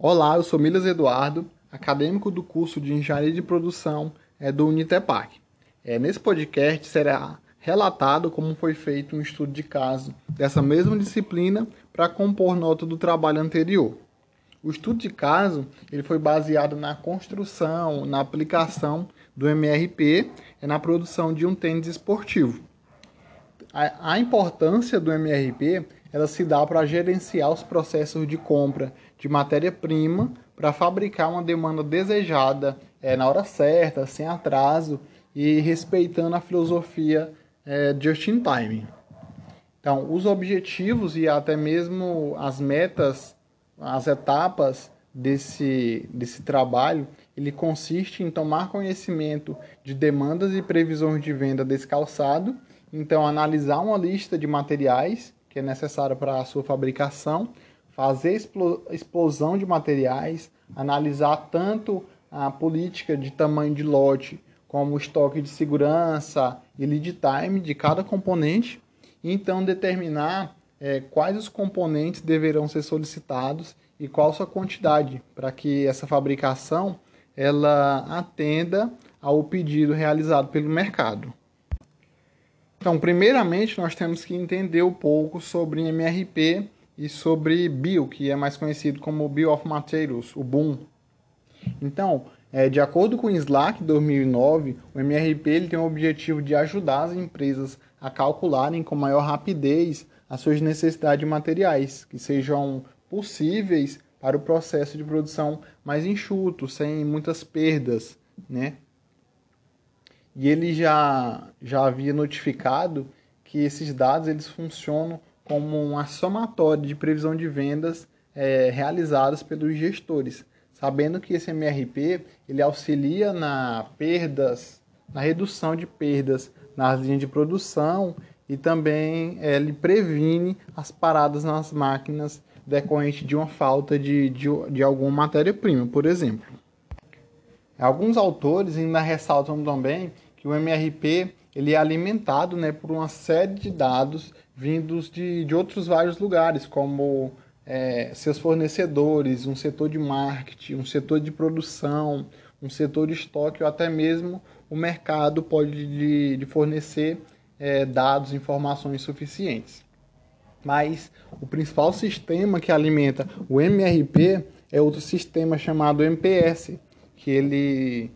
Olá, eu sou Milas Eduardo, acadêmico do curso de Engenharia de Produção é, do Unitepac. É, nesse podcast será relatado como foi feito um estudo de caso dessa mesma disciplina para compor nota do trabalho anterior. O estudo de caso ele foi baseado na construção, na aplicação do MRP é, na produção de um tênis esportivo. A, a importância do MRP ela se dá para gerenciar os processos de compra de matéria-prima para fabricar uma demanda desejada é, na hora certa, sem atraso e respeitando a filosofia é, just in time. Então, os objetivos e até mesmo as metas, as etapas desse, desse trabalho, ele consiste em tomar conhecimento de demandas e previsões de venda desse calçado, então analisar uma lista de materiais é necessária para a sua fabricação, fazer explosão de materiais, analisar tanto a política de tamanho de lote como o estoque de segurança e lead time de cada componente, e então determinar é, quais os componentes deverão ser solicitados e qual sua quantidade para que essa fabricação ela atenda ao pedido realizado pelo mercado. Então, primeiramente, nós temos que entender um pouco sobre MRP e sobre Bio, que é mais conhecido como Bio of Materials, o BOOM. Então, é, de acordo com o Slack 2009, o MRP ele tem o objetivo de ajudar as empresas a calcularem com maior rapidez as suas necessidades de materiais, que sejam possíveis para o processo de produção mais enxuto, sem muitas perdas, né? E ele já, já havia notificado que esses dados eles funcionam como uma somatória de previsão de vendas é, realizadas pelos gestores, sabendo que esse MRP ele auxilia na perdas, na redução de perdas nas linhas de produção e também é, ele previne as paradas nas máquinas decorrente de uma falta de, de, de alguma matéria-prima, por exemplo. Alguns autores ainda ressaltam também o MRP ele é alimentado né, por uma série de dados vindos de, de outros vários lugares, como é, seus fornecedores, um setor de marketing, um setor de produção, um setor de estoque ou até mesmo o mercado pode de, de fornecer é, dados, informações suficientes. Mas o principal sistema que alimenta o MRP é outro sistema chamado MPS, que ele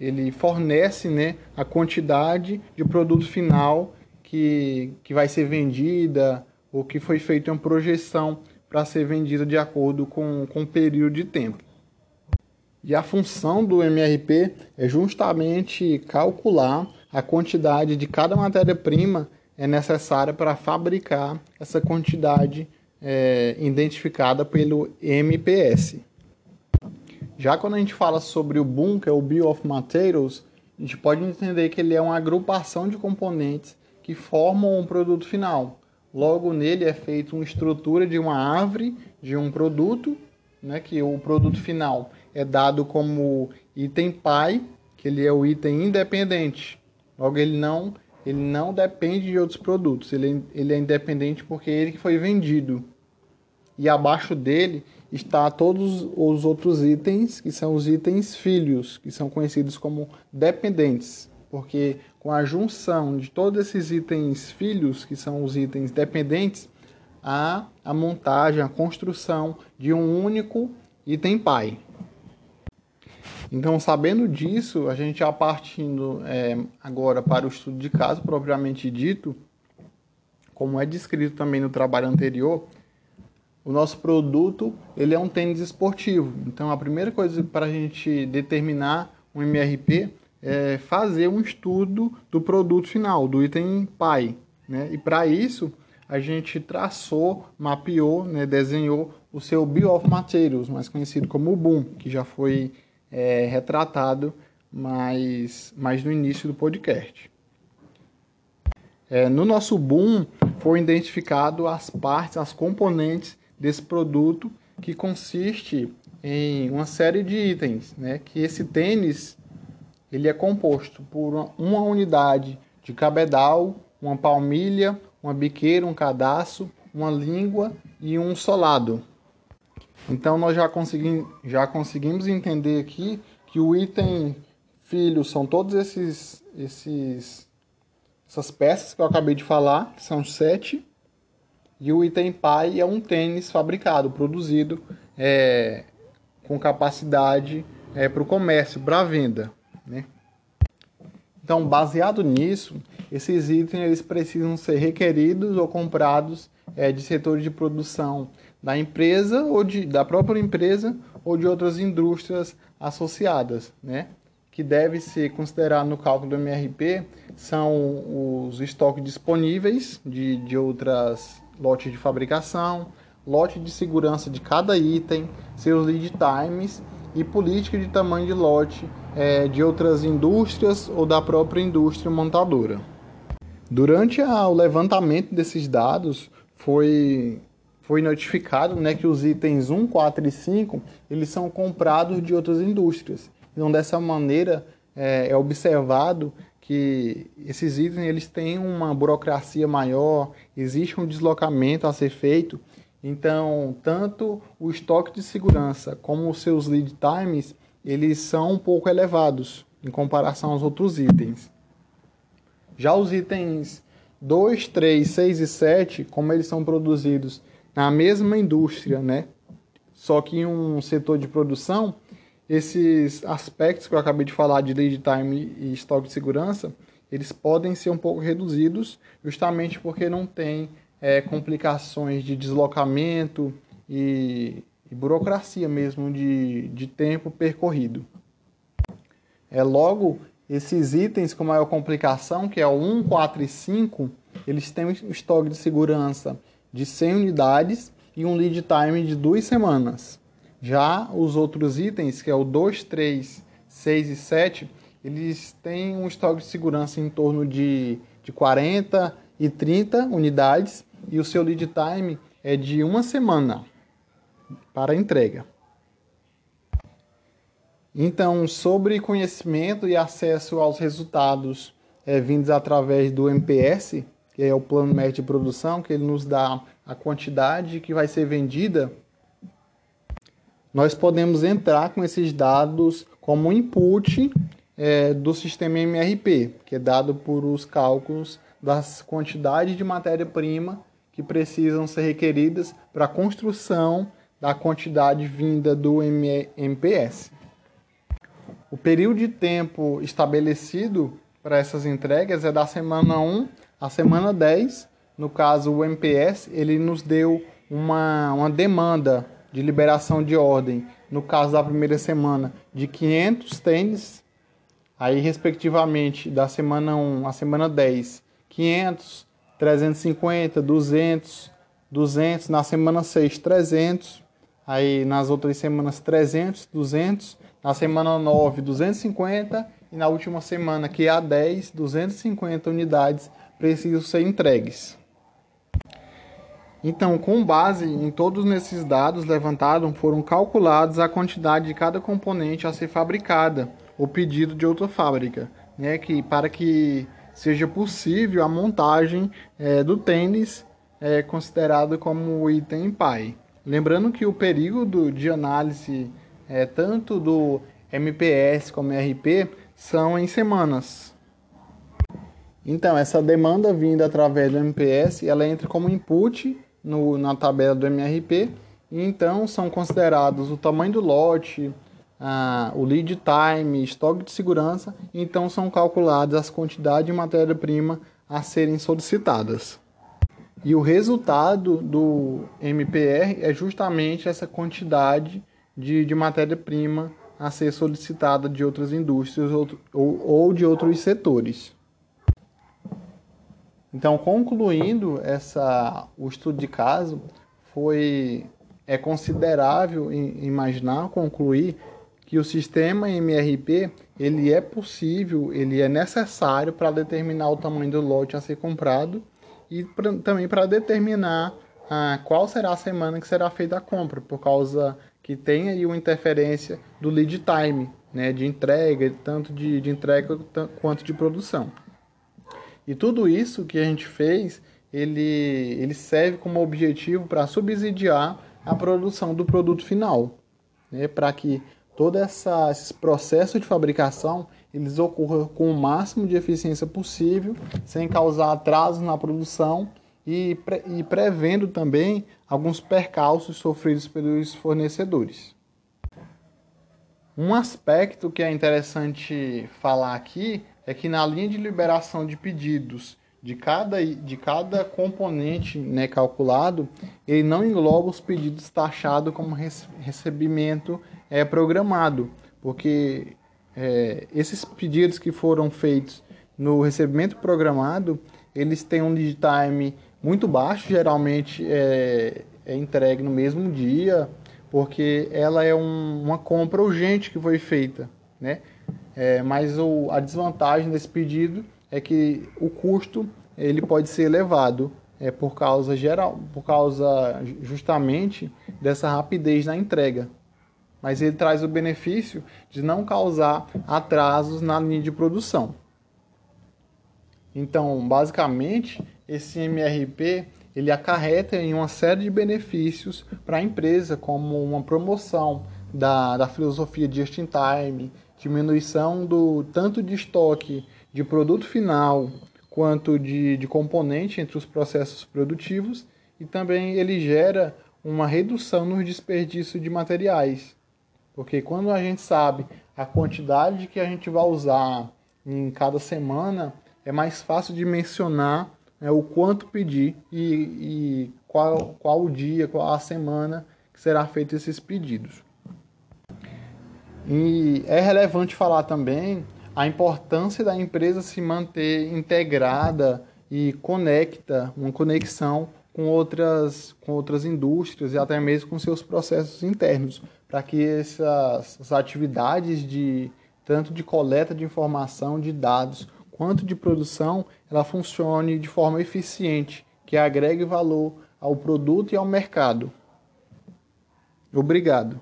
ele fornece né, a quantidade de produto final que, que vai ser vendida ou que foi feita uma projeção para ser vendida de acordo com, com o período de tempo. E a função do MRP é justamente calcular a quantidade de cada matéria-prima é necessária para fabricar essa quantidade é, identificada pelo MPS. Já quando a gente fala sobre o Boom, que é o Bill of Materials, a gente pode entender que ele é uma agrupação de componentes que formam um produto final. Logo nele é feita uma estrutura de uma árvore de um produto, né, que o produto final é dado como item pai, que ele é o item independente. Logo ele não ele não depende de outros produtos, ele, ele é independente porque é ele que foi vendido. E abaixo dele está todos os outros itens, que são os itens filhos, que são conhecidos como dependentes, porque com a junção de todos esses itens filhos, que são os itens dependentes, há a montagem, a construção de um único item pai. Então, sabendo disso, a gente já partindo é, agora para o estudo de caso propriamente dito, como é descrito também no trabalho anterior, o nosso produto ele é um tênis esportivo. Então a primeira coisa para a gente determinar um MRP é fazer um estudo do produto final, do item pai. Né? E para isso a gente traçou, mapeou, né, desenhou o seu Bill of Materials, mais conhecido como BOOM, que já foi é, retratado mais, mais no início do podcast. É, no nosso Boom foi identificado as partes, as componentes desse produto que consiste em uma série de itens, né? Que esse tênis ele é composto por uma unidade de cabedal, uma palmilha, uma biqueira, um cadastro, uma língua e um solado. Então nós já, consegui, já conseguimos entender aqui que o item filho são todos esses, esses essas peças que eu acabei de falar, que são sete, e o item pai é um tênis fabricado, produzido é, com capacidade é, para o comércio, para a venda. Né? Então, baseado nisso, esses itens eles precisam ser requeridos ou comprados é, de setores de produção da empresa ou de, da própria empresa ou de outras indústrias associadas, né? Que deve ser considerado no cálculo do MRP são os estoques disponíveis de, de outras lotes de fabricação, lote de segurança de cada item, seus lead times e política de tamanho de lote é, de outras indústrias ou da própria indústria montadora. Durante a, o levantamento desses dados, foi foi notificado né, que os itens 1, 4 e 5 eles são comprados de outras indústrias. Então, dessa maneira, é, é observado que esses itens eles têm uma burocracia maior, existe um deslocamento a ser feito. Então, tanto o estoque de segurança como os seus lead times, eles são um pouco elevados em comparação aos outros itens. Já os itens 2, 3, 6 e 7, como eles são produzidos na mesma indústria, né? Só que em um setor de produção, esses aspectos que eu acabei de falar de lead time e estoque de segurança, eles podem ser um pouco reduzidos, justamente porque não tem é, complicações de deslocamento e, e, burocracia mesmo de, de tempo percorrido. É logo esses itens com maior complicação, que é o 1, 4 e 5, eles têm um estoque de segurança de 100 unidades e um lead time de duas semanas. Já os outros itens, que é o 2, 3, 6 e 7, eles têm um estoque de segurança em torno de, de 40 e 30 unidades e o seu lead time é de uma semana para entrega. Então, sobre conhecimento e acesso aos resultados é, vindos através do MPS, que é o plano médio de produção, que ele nos dá a quantidade que vai ser vendida, nós podemos entrar com esses dados como input é, do sistema MRP, que é dado por os cálculos das quantidades de matéria-prima que precisam ser requeridas para a construção da quantidade vinda do MPS. O período de tempo estabelecido para essas entregas é da semana 1 a semana 10, no caso o MPS, ele nos deu uma, uma demanda de liberação de ordem, no caso da primeira semana, de 500 tênis, aí respectivamente da semana 1 à semana 10, 500, 350, 200, 200, na semana 6, 300, aí nas outras semanas 300, 200, na semana 9, 250 e na última semana, que é a 10, 250 unidades precisam ser entregues. Então, com base em todos esses dados levantados, foram calculados a quantidade de cada componente a ser fabricada ou pedido de outra fábrica, né, que, para que seja possível a montagem é, do tênis é, considerado como item pai. Lembrando que o período de análise é, tanto do MPS como RP são em semanas, então, essa demanda vinda através do MPS, ela entra como input no, na tabela do MRP, então são considerados o tamanho do lote, ah, o lead time, estoque de segurança, então são calculadas as quantidades de matéria-prima a serem solicitadas. E o resultado do MPR é justamente essa quantidade de, de matéria-prima a ser solicitada de outras indústrias ou, ou, ou de outros setores. Então, concluindo essa, o estudo de caso, foi é considerável imaginar, concluir que o sistema MRP ele é possível, ele é necessário para determinar o tamanho do lote a ser comprado e pra, também para determinar ah, qual será a semana que será feita a compra, por causa que tem aí uma interferência do lead time, né, de entrega, tanto de, de entrega quanto de produção. E tudo isso que a gente fez, ele, ele serve como objetivo para subsidiar a produção do produto final, né, para que todo essa, esse processo de fabricação eles ocorram com o máximo de eficiência possível, sem causar atrasos na produção e, pre, e prevendo também alguns percalços sofridos pelos fornecedores. Um aspecto que é interessante falar aqui é que na linha de liberação de pedidos de cada, de cada componente né, calculado, ele não engloba os pedidos taxados como recebimento é, programado, porque é, esses pedidos que foram feitos no recebimento programado, eles têm um lead time muito baixo, geralmente é, é entregue no mesmo dia, porque ela é um, uma compra urgente que foi feita, né? É, mas o, a desvantagem desse pedido é que o custo ele pode ser elevado é, por causa geral, por causa justamente dessa rapidez na entrega. Mas ele traz o benefício de não causar atrasos na linha de produção. Então, basicamente, esse MRP ele acarreta em uma série de benefícios para a empresa, como uma promoção da, da filosofia just in time, diminuição do tanto de estoque de produto final quanto de, de componente entre os processos produtivos e também ele gera uma redução no desperdício de materiais. Porque quando a gente sabe a quantidade que a gente vai usar em cada semana, é mais fácil de mencionar né, o quanto pedir e, e qual, qual o dia, qual a semana que será feito esses pedidos. E é relevante falar também a importância da empresa se manter integrada e conecta, uma conexão com outras, com outras indústrias e até mesmo com seus processos internos, para que essas, essas atividades de tanto de coleta de informação, de dados, quanto de produção, ela funcione de forma eficiente, que agregue valor ao produto e ao mercado. Obrigado.